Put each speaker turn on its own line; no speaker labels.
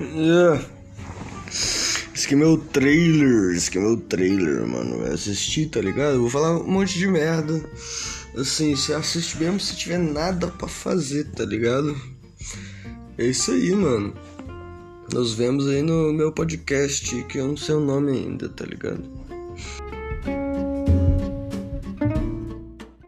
Yeah. Esse aqui é meu trailer, esse aqui é meu trailer, mano. Vai assistir, tá ligado? Eu vou falar um monte de merda. Assim, você assiste mesmo se tiver nada para fazer, tá ligado? É isso aí, mano. Nos vemos aí no meu podcast, que eu não sei o nome ainda, tá ligado?